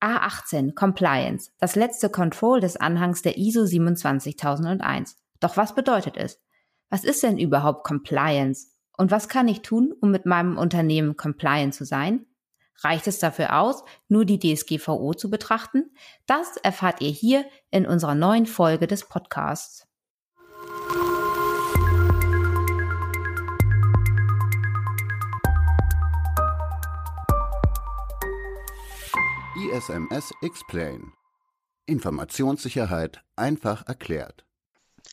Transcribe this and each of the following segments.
A18 Compliance, das letzte Control des Anhangs der ISO 27001. Doch was bedeutet es? Was ist denn überhaupt Compliance? Und was kann ich tun, um mit meinem Unternehmen compliant zu sein? Reicht es dafür aus, nur die DSGVO zu betrachten? Das erfahrt ihr hier in unserer neuen Folge des Podcasts. ISMS Explain. Informationssicherheit einfach erklärt.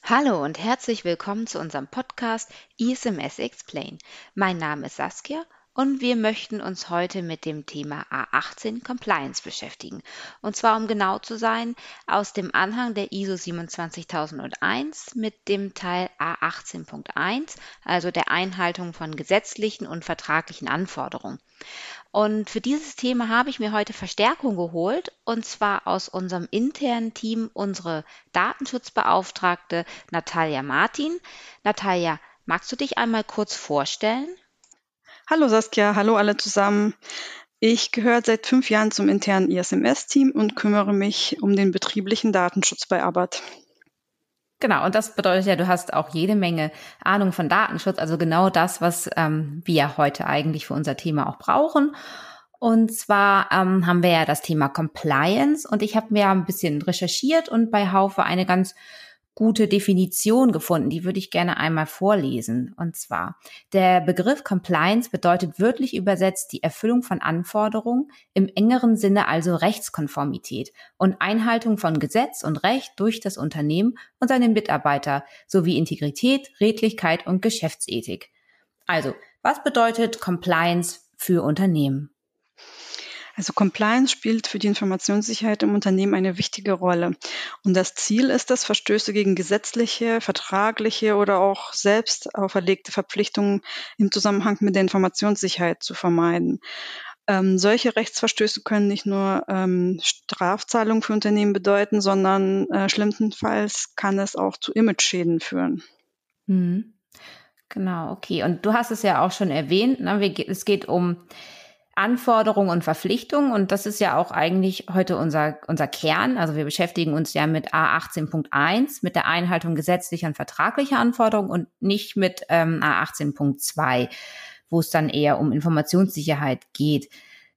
Hallo und herzlich willkommen zu unserem Podcast ISMS Explain. Mein Name ist Saskia und wir möchten uns heute mit dem Thema A18 Compliance beschäftigen. Und zwar, um genau zu sein, aus dem Anhang der ISO 27001 mit dem Teil A18.1, also der Einhaltung von gesetzlichen und vertraglichen Anforderungen. Und für dieses Thema habe ich mir heute Verstärkung geholt, und zwar aus unserem internen Team unsere Datenschutzbeauftragte Natalia Martin. Natalia, magst du dich einmal kurz vorstellen? Hallo Saskia, hallo alle zusammen. Ich gehöre seit fünf Jahren zum internen ISMS-Team und kümmere mich um den betrieblichen Datenschutz bei ABAT. Genau, und das bedeutet ja, du hast auch jede Menge Ahnung von Datenschutz, also genau das, was ähm, wir heute eigentlich für unser Thema auch brauchen. Und zwar ähm, haben wir ja das Thema Compliance und ich habe mir ein bisschen recherchiert und bei Haufe eine ganz gute Definition gefunden, die würde ich gerne einmal vorlesen. Und zwar, der Begriff Compliance bedeutet wörtlich übersetzt die Erfüllung von Anforderungen, im engeren Sinne also Rechtskonformität und Einhaltung von Gesetz und Recht durch das Unternehmen und seine Mitarbeiter sowie Integrität, Redlichkeit und Geschäftsethik. Also, was bedeutet Compliance für Unternehmen? Also Compliance spielt für die Informationssicherheit im Unternehmen eine wichtige Rolle. Und das Ziel ist es, Verstöße gegen gesetzliche, vertragliche oder auch selbst auferlegte Verpflichtungen im Zusammenhang mit der Informationssicherheit zu vermeiden. Ähm, solche Rechtsverstöße können nicht nur ähm, Strafzahlungen für Unternehmen bedeuten, sondern äh, schlimmstenfalls kann es auch zu Imageschäden führen. Mhm. Genau, okay. Und du hast es ja auch schon erwähnt, ne? es geht um Anforderungen und Verpflichtungen. Und das ist ja auch eigentlich heute unser, unser Kern. Also wir beschäftigen uns ja mit A18.1, mit der Einhaltung gesetzlicher und vertraglicher Anforderungen und nicht mit ähm, A18.2, wo es dann eher um Informationssicherheit geht.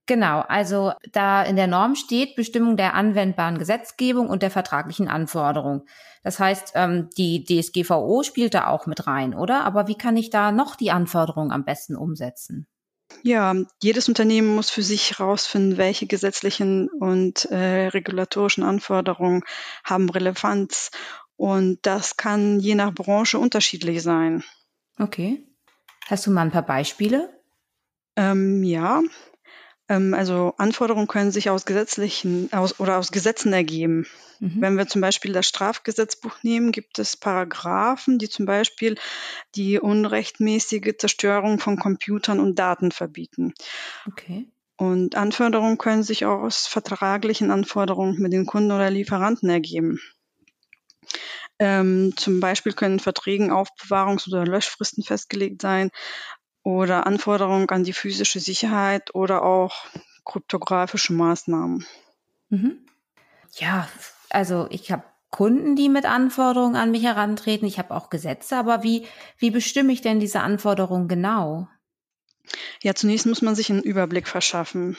Genau, also da in der Norm steht Bestimmung der anwendbaren Gesetzgebung und der vertraglichen Anforderungen. Das heißt, ähm, die DSGVO spielt da auch mit rein, oder? Aber wie kann ich da noch die Anforderungen am besten umsetzen? Ja, jedes Unternehmen muss für sich herausfinden, welche gesetzlichen und äh, regulatorischen Anforderungen haben Relevanz. Und das kann je nach Branche unterschiedlich sein. Okay. Hast du mal ein paar Beispiele? Ähm, ja, ähm, also Anforderungen können sich aus gesetzlichen aus, oder aus Gesetzen ergeben. Mhm. Wenn wir zum Beispiel das Strafgesetzbuch nehmen, gibt es Paragraphen, die zum Beispiel die unrechtmäßige Zerstörung von Computern und Daten verbieten. Okay. Und Anforderungen können sich auch aus vertraglichen Anforderungen mit den Kunden oder Lieferanten ergeben. Ähm, zum Beispiel können Verträgen Aufbewahrungs- oder Löschfristen festgelegt sein oder Anforderungen an die physische Sicherheit oder auch kryptografische Maßnahmen. Mhm. Ja, also ich habe Kunden, die mit Anforderungen an mich herantreten. Ich habe auch Gesetze, aber wie, wie bestimme ich denn diese Anforderungen genau? Ja, zunächst muss man sich einen Überblick verschaffen.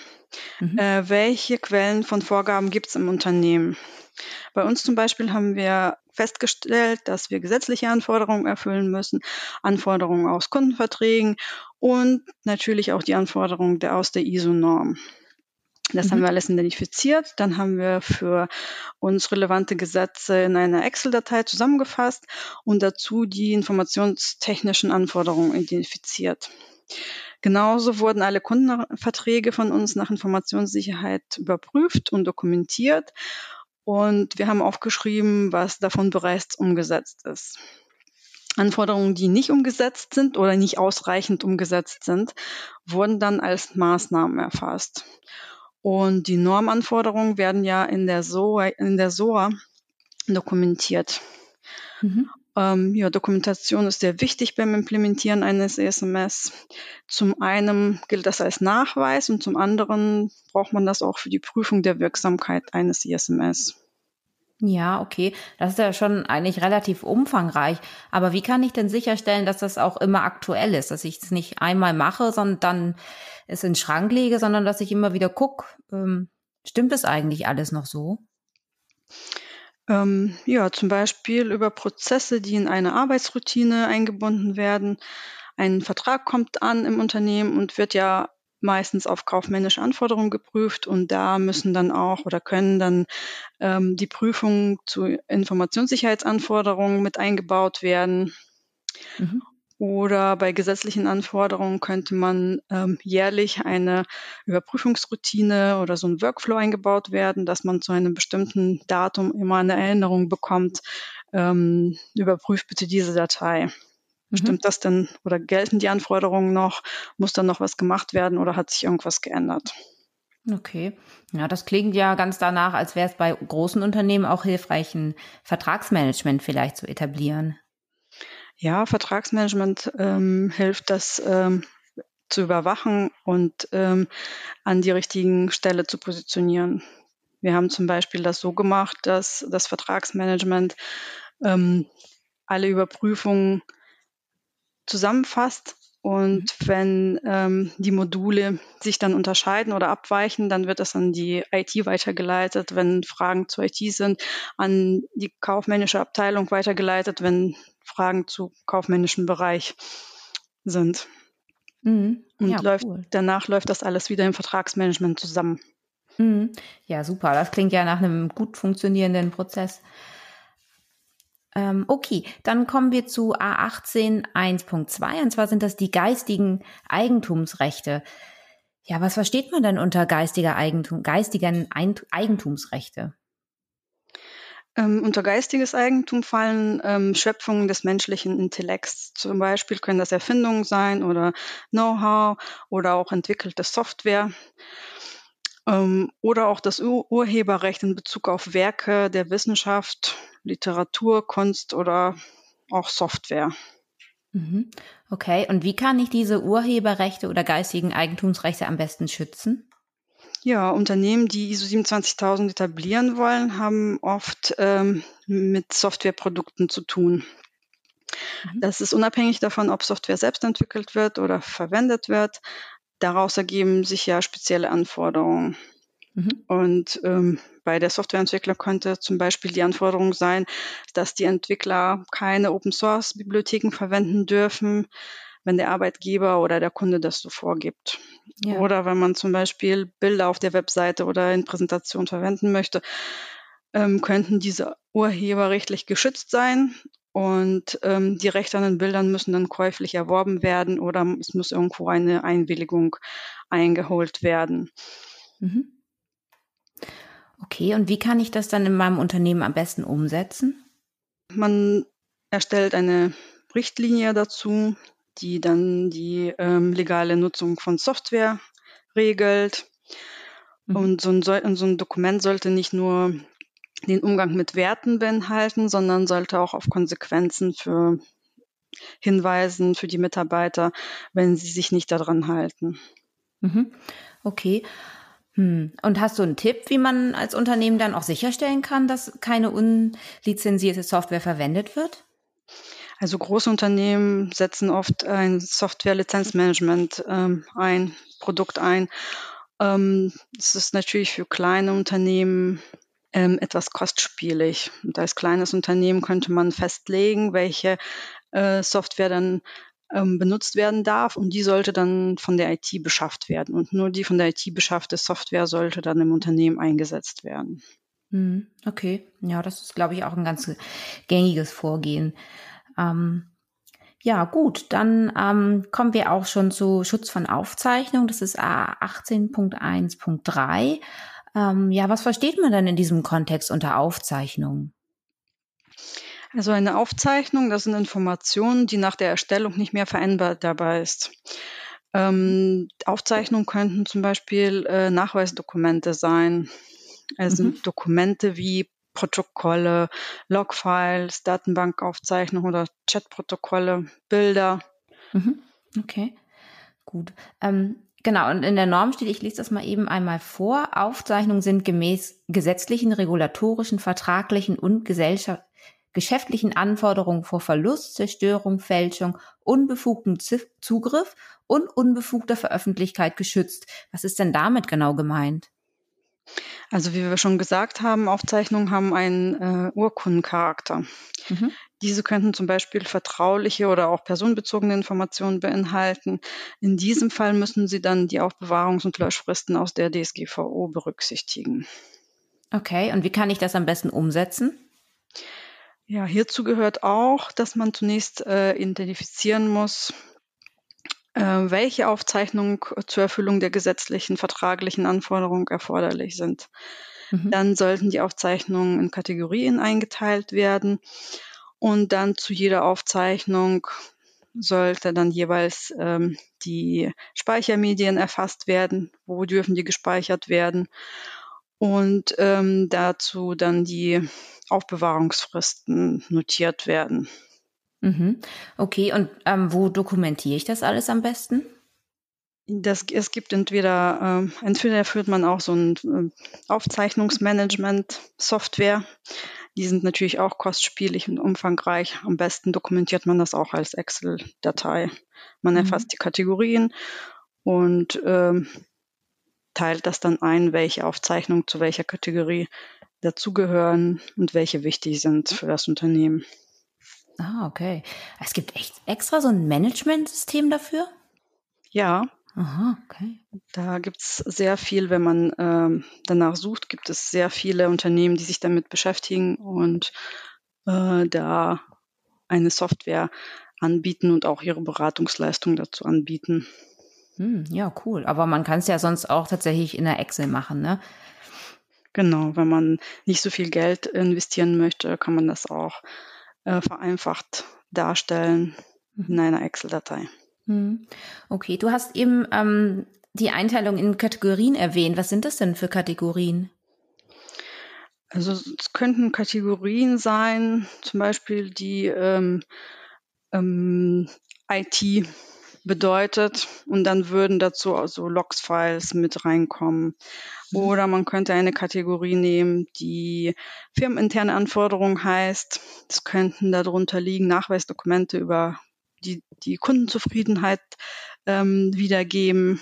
Mhm. Äh, welche Quellen von Vorgaben gibt es im Unternehmen? Bei uns zum Beispiel haben wir festgestellt, dass wir gesetzliche Anforderungen erfüllen müssen, Anforderungen aus Kundenverträgen und natürlich auch die Anforderungen der, aus der ISO-Norm. Das mhm. haben wir alles identifiziert. Dann haben wir für uns relevante Gesetze in einer Excel-Datei zusammengefasst und dazu die informationstechnischen Anforderungen identifiziert. Genauso wurden alle Kundenverträge von uns nach Informationssicherheit überprüft und dokumentiert. Und wir haben aufgeschrieben, was davon bereits umgesetzt ist. Anforderungen, die nicht umgesetzt sind oder nicht ausreichend umgesetzt sind, wurden dann als Maßnahmen erfasst. Und die Normanforderungen werden ja in der SOA, in der SOA dokumentiert. Mhm. Ähm, ja, Dokumentation ist sehr wichtig beim Implementieren eines ESMS. Zum einen gilt das als Nachweis und zum anderen braucht man das auch für die Prüfung der Wirksamkeit eines ESMS. Ja, okay. Das ist ja schon eigentlich relativ umfangreich. Aber wie kann ich denn sicherstellen, dass das auch immer aktuell ist, dass ich es nicht einmal mache, sondern dann es in den Schrank lege, sondern dass ich immer wieder gucke, ähm, stimmt es eigentlich alles noch so? Ähm, ja, zum Beispiel über Prozesse, die in eine Arbeitsroutine eingebunden werden. Ein Vertrag kommt an im Unternehmen und wird ja meistens auf kaufmännische Anforderungen geprüft und da müssen dann auch oder können dann ähm, die Prüfungen zu Informationssicherheitsanforderungen mit eingebaut werden. Mhm. Oder bei gesetzlichen Anforderungen könnte man ähm, jährlich eine Überprüfungsroutine oder so ein Workflow eingebaut werden, dass man zu einem bestimmten Datum immer eine Erinnerung bekommt, ähm, überprüft bitte diese Datei. Mhm. Stimmt das denn oder gelten die Anforderungen noch? Muss dann noch was gemacht werden oder hat sich irgendwas geändert? Okay. Ja, das klingt ja ganz danach, als wäre es bei großen Unternehmen auch hilfreich, ein Vertragsmanagement vielleicht zu etablieren. Ja, Vertragsmanagement ähm, hilft, das ähm, zu überwachen und ähm, an die richtigen Stelle zu positionieren. Wir haben zum Beispiel das so gemacht, dass das Vertragsmanagement ähm, alle Überprüfungen zusammenfasst und mhm. wenn ähm, die Module sich dann unterscheiden oder abweichen, dann wird das an die IT weitergeleitet. Wenn Fragen zur IT sind, an die kaufmännische Abteilung weitergeleitet, wenn Fragen zu kaufmännischen Bereich sind. Mhm. Und ja, läuft, cool. danach läuft das alles wieder im Vertragsmanagement zusammen. Mhm. Ja, super. Das klingt ja nach einem gut funktionierenden Prozess. Ähm, okay, dann kommen wir zu A18 1.2 und zwar sind das die geistigen Eigentumsrechte. Ja, was versteht man denn unter geistiger Eigentum, geistigen Eigentumsrechte? Ähm, unter geistiges Eigentum fallen ähm, Schöpfungen des menschlichen Intellekts. Zum Beispiel können das Erfindungen sein oder Know-how oder auch entwickelte Software ähm, oder auch das Ur Urheberrecht in Bezug auf Werke der Wissenschaft, Literatur, Kunst oder auch Software. Mhm. Okay, und wie kann ich diese Urheberrechte oder geistigen Eigentumsrechte am besten schützen? Ja, Unternehmen, die ISO 27000 etablieren wollen, haben oft ähm, mit Softwareprodukten zu tun. Mhm. Das ist unabhängig davon, ob Software selbst entwickelt wird oder verwendet wird. Daraus ergeben sich ja spezielle Anforderungen. Mhm. Und ähm, bei der Softwareentwicklung könnte zum Beispiel die Anforderung sein, dass die Entwickler keine Open-Source-Bibliotheken verwenden dürfen, wenn der Arbeitgeber oder der Kunde das so vorgibt. Ja. Oder wenn man zum Beispiel Bilder auf der Webseite oder in Präsentation verwenden möchte, ähm, könnten diese urheberrechtlich geschützt sein und ähm, die Rechte an den Bildern müssen dann käuflich erworben werden oder es muss irgendwo eine Einwilligung eingeholt werden. Mhm. Okay, und wie kann ich das dann in meinem Unternehmen am besten umsetzen? Man erstellt eine Richtlinie dazu, die dann die ähm, legale Nutzung von Software regelt. Mhm. Und so ein, so ein Dokument sollte nicht nur den Umgang mit Werten beinhalten, sondern sollte auch auf Konsequenzen für hinweisen für die Mitarbeiter, wenn sie sich nicht daran halten. Mhm. Okay. Hm. Und hast du einen Tipp, wie man als Unternehmen dann auch sicherstellen kann, dass keine unlizenzierte Software verwendet wird? Also große Unternehmen setzen oft ein Software-Lizenzmanagement ähm, ein, Produkt ein. Ähm, es ist natürlich für kleine Unternehmen ähm, etwas kostspielig. Und als kleines Unternehmen könnte man festlegen, welche äh, Software dann ähm, benutzt werden darf und die sollte dann von der IT beschafft werden. Und nur die von der IT beschaffte Software sollte dann im Unternehmen eingesetzt werden. Hm, okay, ja, das ist, glaube ich, auch ein ganz gängiges Vorgehen. Ähm, ja, gut, dann ähm, kommen wir auch schon zu Schutz von Aufzeichnung. Das ist A18.1.3. Ähm, ja, was versteht man denn in diesem Kontext unter Aufzeichnung? Also eine Aufzeichnung, das sind Informationen, die nach der Erstellung nicht mehr veränderbar ist. Ähm, Aufzeichnungen könnten zum Beispiel äh, Nachweisdokumente sein, also mhm. Dokumente wie Protokolle, Logfiles, Datenbankaufzeichnungen oder Chatprotokolle, Bilder. Mhm. Okay, gut. Ähm, genau, und in der Norm steht, ich lese das mal eben einmal vor, Aufzeichnungen sind gemäß gesetzlichen, regulatorischen, vertraglichen und Gesellschaft geschäftlichen Anforderungen vor Verlust, Zerstörung, Fälschung, unbefugtem Zugriff und unbefugter Veröffentlichkeit geschützt. Was ist denn damit genau gemeint? Also wie wir schon gesagt haben, Aufzeichnungen haben einen äh, Urkundencharakter. Mhm. Diese könnten zum Beispiel vertrauliche oder auch personenbezogene Informationen beinhalten. In diesem Fall müssen sie dann die Aufbewahrungs- und Löschfristen aus der DSGVO berücksichtigen. Okay, und wie kann ich das am besten umsetzen? Ja, hierzu gehört auch, dass man zunächst äh, identifizieren muss, äh, welche Aufzeichnungen zur Erfüllung der gesetzlichen, vertraglichen Anforderungen erforderlich sind. Mhm. Dann sollten die Aufzeichnungen in Kategorien eingeteilt werden und dann zu jeder Aufzeichnung sollte dann jeweils ähm, die Speichermedien erfasst werden, wo dürfen die gespeichert werden und ähm, dazu dann die Aufbewahrungsfristen notiert werden. Mhm. Okay, und ähm, wo dokumentiere ich das alles am besten? Das, es gibt entweder, äh, entweder führt man auch so ein äh, Aufzeichnungsmanagement-Software. Die sind natürlich auch kostspielig und umfangreich. Am besten dokumentiert man das auch als Excel-Datei. Man mhm. erfasst die Kategorien und äh, teilt das dann ein, welche Aufzeichnungen zu welcher Kategorie dazugehören und welche wichtig sind für das Unternehmen. Ah, okay. Es gibt echt extra so ein Management-System dafür? Ja. Aha, okay. Da gibt es sehr viel, wenn man ähm, danach sucht, gibt es sehr viele Unternehmen, die sich damit beschäftigen und äh, da eine Software anbieten und auch ihre Beratungsleistung dazu anbieten. Hm, ja, cool. Aber man kann es ja sonst auch tatsächlich in der Excel machen, ne? Genau, wenn man nicht so viel Geld investieren möchte, kann man das auch äh, vereinfacht darstellen in mhm. einer Excel-Datei. Mhm. Okay, du hast eben ähm, die Einteilung in Kategorien erwähnt. Was sind das denn für Kategorien? Also es könnten Kategorien sein, zum Beispiel die ähm, ähm, IT bedeutet und dann würden dazu also Logs-Files mit reinkommen. Mhm. Oder man könnte eine Kategorie nehmen, die firmeninterne Anforderung heißt. Es könnten darunter liegen Nachweisdokumente über die, die Kundenzufriedenheit ähm, wiedergeben.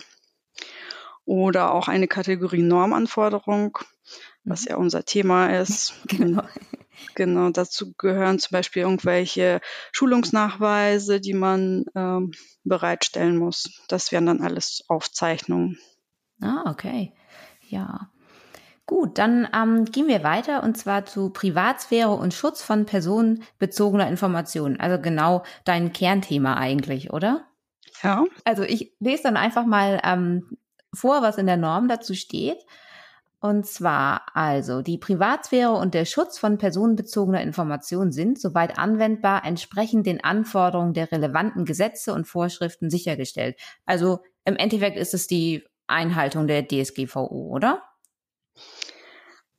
Oder auch eine Kategorie Normanforderung, was mhm. ja unser Thema ist. Genau. Genau, dazu gehören zum Beispiel irgendwelche Schulungsnachweise, die man ähm, bereitstellen muss. Das wären dann alles Aufzeichnungen. Ah, okay. Ja. Gut, dann ähm, gehen wir weiter und zwar zu Privatsphäre und Schutz von personenbezogener Informationen. Also genau dein Kernthema eigentlich, oder? Ja. Also ich lese dann einfach mal ähm, vor, was in der Norm dazu steht. Und zwar also, die Privatsphäre und der Schutz von personenbezogener Informationen sind, soweit anwendbar, entsprechend den Anforderungen der relevanten Gesetze und Vorschriften sichergestellt. Also im Endeffekt ist es die Einhaltung der DSGVO, oder?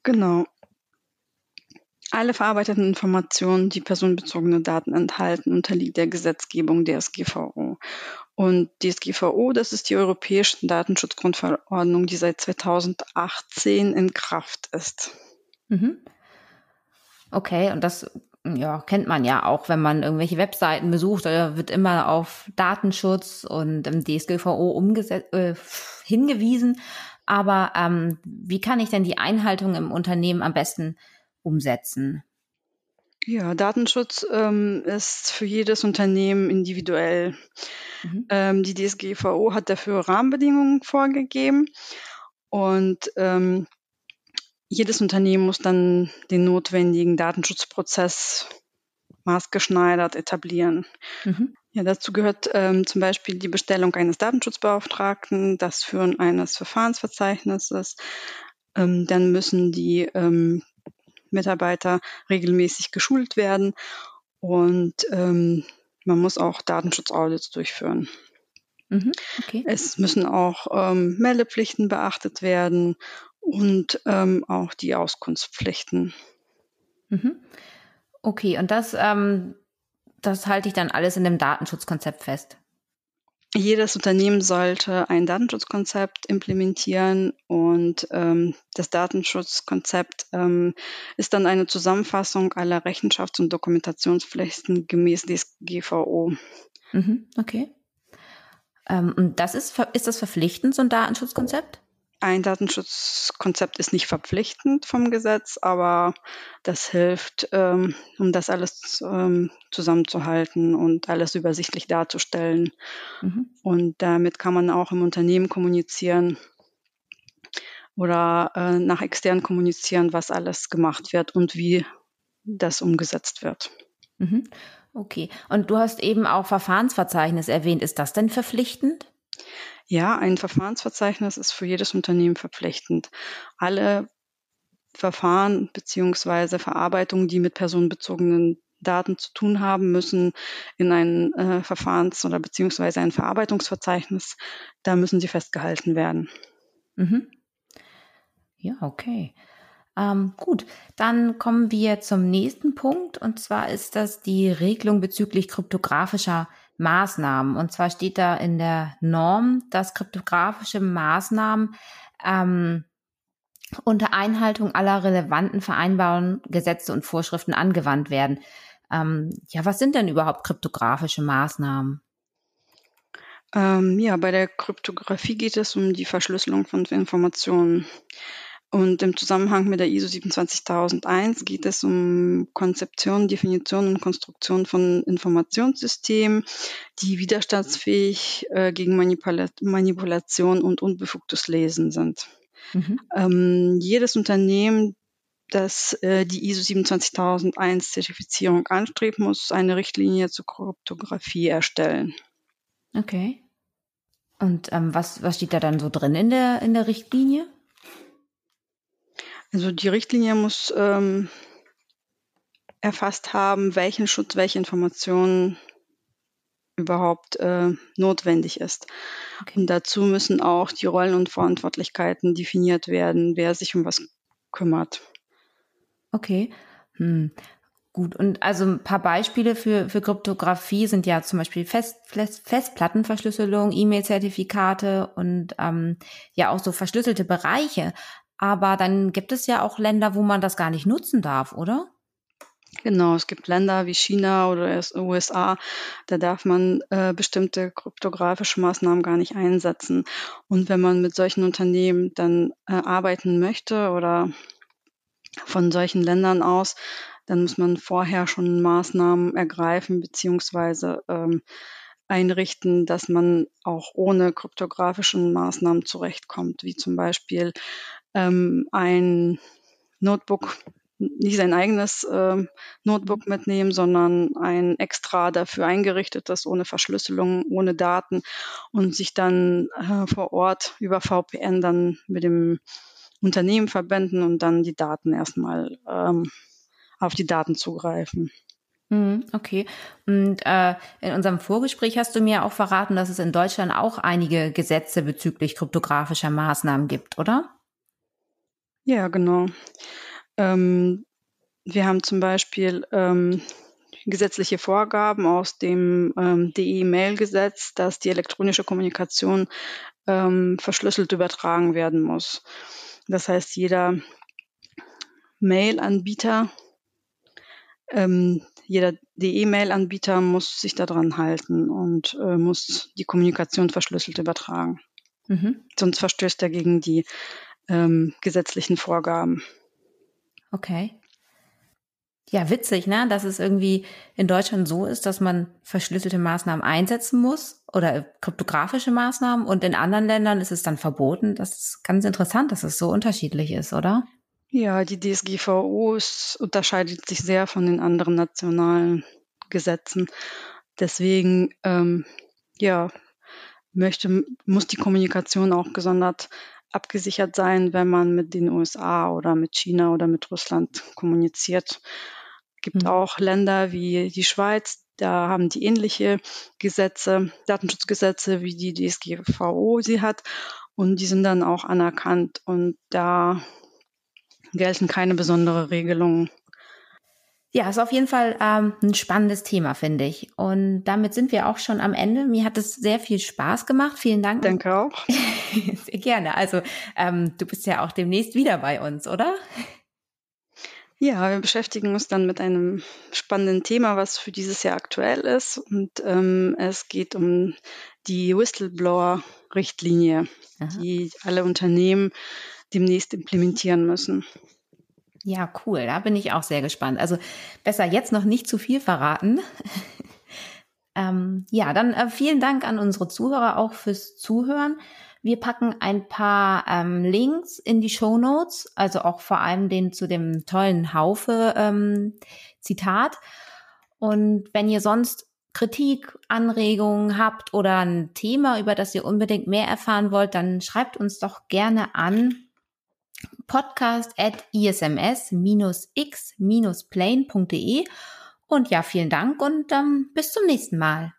Genau. Alle verarbeiteten Informationen, die personenbezogene Daten enthalten, unterliegt der Gesetzgebung DSGVO. Und DSGVO, das ist die Europäische Datenschutzgrundverordnung, die seit 2018 in Kraft ist. Mhm. Okay, und das ja, kennt man ja auch, wenn man irgendwelche Webseiten besucht, da wird immer auf Datenschutz und im DSGVO äh, hingewiesen. Aber ähm, wie kann ich denn die Einhaltung im Unternehmen am besten umsetzen? Ja, Datenschutz ähm, ist für jedes Unternehmen individuell. Mhm. Ähm, die DSGVO hat dafür Rahmenbedingungen vorgegeben und ähm, jedes Unternehmen muss dann den notwendigen Datenschutzprozess maßgeschneidert etablieren. Mhm. Ja, dazu gehört ähm, zum Beispiel die Bestellung eines Datenschutzbeauftragten, das Führen eines Verfahrensverzeichnisses. Ähm, dann müssen die ähm, Mitarbeiter regelmäßig geschult werden und ähm, man muss auch Datenschutzaudits durchführen. Mhm, okay. Es müssen auch ähm, Meldepflichten beachtet werden und ähm, auch die Auskunftspflichten. Mhm. Okay, und das, ähm, das halte ich dann alles in dem Datenschutzkonzept fest. Jedes Unternehmen sollte ein Datenschutzkonzept implementieren und ähm, das Datenschutzkonzept ähm, ist dann eine Zusammenfassung aller Rechenschafts- und Dokumentationspflichten gemäß DSGVO. Mhm, okay. Ähm, das ist, ist das verpflichtend, so ein Datenschutzkonzept? Ein Datenschutzkonzept ist nicht verpflichtend vom Gesetz, aber das hilft, ähm, um das alles ähm, zusammenzuhalten und alles übersichtlich darzustellen. Mhm. Und damit kann man auch im Unternehmen kommunizieren oder äh, nach extern kommunizieren, was alles gemacht wird und wie das umgesetzt wird. Mhm. Okay. Und du hast eben auch Verfahrensverzeichnis erwähnt. Ist das denn verpflichtend? Ja, ein Verfahrensverzeichnis ist für jedes Unternehmen verpflichtend. Alle Verfahren beziehungsweise Verarbeitungen, die mit personenbezogenen Daten zu tun haben, müssen in ein äh, Verfahrens- oder beziehungsweise ein Verarbeitungsverzeichnis, da müssen sie festgehalten werden. Mhm. Ja, okay. Ähm, gut, dann kommen wir zum nächsten Punkt und zwar ist das die Regelung bezüglich kryptografischer Maßnahmen. Und zwar steht da in der Norm, dass kryptografische Maßnahmen ähm, unter Einhaltung aller relevanten Vereinbarungen, Gesetze und Vorschriften angewandt werden. Ähm, ja, was sind denn überhaupt kryptografische Maßnahmen? Ähm, ja, bei der Kryptographie geht es um die Verschlüsselung von Informationen. Und im Zusammenhang mit der ISO 27001 geht es um Konzeption, Definition und Konstruktion von Informationssystemen, die widerstandsfähig äh, gegen Manipula Manipulation und unbefugtes Lesen sind. Mhm. Ähm, jedes Unternehmen, das äh, die ISO 27001 Zertifizierung anstrebt, muss eine Richtlinie zur Kryptographie erstellen. Okay. Und ähm, was, was steht da dann so drin in der, in der Richtlinie? Also die Richtlinie muss ähm, erfasst haben, welchen Schutz, welche Informationen überhaupt äh, notwendig ist. Okay. Und dazu müssen auch die Rollen und Verantwortlichkeiten definiert werden, wer sich um was kümmert. Okay. Hm. Gut, und also ein paar Beispiele für, für Kryptographie sind ja zum Beispiel Fest, Fest, Festplattenverschlüsselung, E-Mail-Zertifikate und ähm, ja auch so verschlüsselte Bereiche. Aber dann gibt es ja auch Länder, wo man das gar nicht nutzen darf, oder? Genau, es gibt Länder wie China oder USA, da darf man äh, bestimmte kryptografische Maßnahmen gar nicht einsetzen. Und wenn man mit solchen Unternehmen dann äh, arbeiten möchte oder von solchen Ländern aus, dann muss man vorher schon Maßnahmen ergreifen beziehungsweise ähm, einrichten, dass man auch ohne kryptografische Maßnahmen zurechtkommt, wie zum Beispiel ähm, ein Notebook, nicht sein eigenes äh, Notebook mitnehmen, sondern ein extra dafür eingerichtetes, ohne Verschlüsselung, ohne Daten und sich dann äh, vor Ort über VPN dann mit dem Unternehmen verbinden und dann die Daten erstmal ähm, auf die Daten zugreifen. Mhm, okay. Und äh, in unserem Vorgespräch hast du mir auch verraten, dass es in Deutschland auch einige Gesetze bezüglich kryptografischer Maßnahmen gibt, oder? Ja, genau. Ähm, wir haben zum Beispiel ähm, gesetzliche Vorgaben aus dem ähm, DE-Mail-Gesetz, dass die elektronische Kommunikation ähm, verschlüsselt übertragen werden muss. Das heißt, jeder Mail-Anbieter, ähm, jeder DE-Mail-Anbieter muss sich daran halten und äh, muss die Kommunikation verschlüsselt übertragen. Mhm. Sonst verstößt er gegen die ähm, gesetzlichen Vorgaben. Okay. Ja, witzig, ne? Dass es irgendwie in Deutschland so ist, dass man verschlüsselte Maßnahmen einsetzen muss oder kryptografische Maßnahmen und in anderen Ländern ist es dann verboten. Das ist ganz interessant, dass es so unterschiedlich ist, oder? Ja, die DSGVO ist, unterscheidet sich sehr von den anderen nationalen Gesetzen. Deswegen, ähm, ja, möchte, muss die Kommunikation auch gesondert abgesichert sein, wenn man mit den USA oder mit China oder mit Russland kommuniziert. Es gibt mhm. auch Länder wie die Schweiz, da haben die ähnliche Gesetze, Datenschutzgesetze, wie die DSGVO sie hat. Und die sind dann auch anerkannt. Und da gelten keine besondere Regelungen. Ja, ist auf jeden Fall ähm, ein spannendes Thema, finde ich. Und damit sind wir auch schon am Ende. Mir hat es sehr viel Spaß gemacht. Vielen Dank. Danke auch. sehr gerne. Also ähm, du bist ja auch demnächst wieder bei uns, oder? Ja, wir beschäftigen uns dann mit einem spannenden Thema, was für dieses Jahr aktuell ist. Und ähm, es geht um die Whistleblower-Richtlinie, die alle Unternehmen demnächst implementieren müssen. Ja, cool. Da bin ich auch sehr gespannt. Also besser jetzt noch nicht zu viel verraten. ähm, ja, dann äh, vielen Dank an unsere Zuhörer auch fürs Zuhören. Wir packen ein paar ähm, Links in die Show Notes, also auch vor allem den zu dem tollen Haufe ähm, Zitat. Und wenn ihr sonst Kritik, Anregungen habt oder ein Thema, über das ihr unbedingt mehr erfahren wollt, dann schreibt uns doch gerne an podcast at isms-x-plane.de. Und ja, vielen Dank und ähm, bis zum nächsten Mal.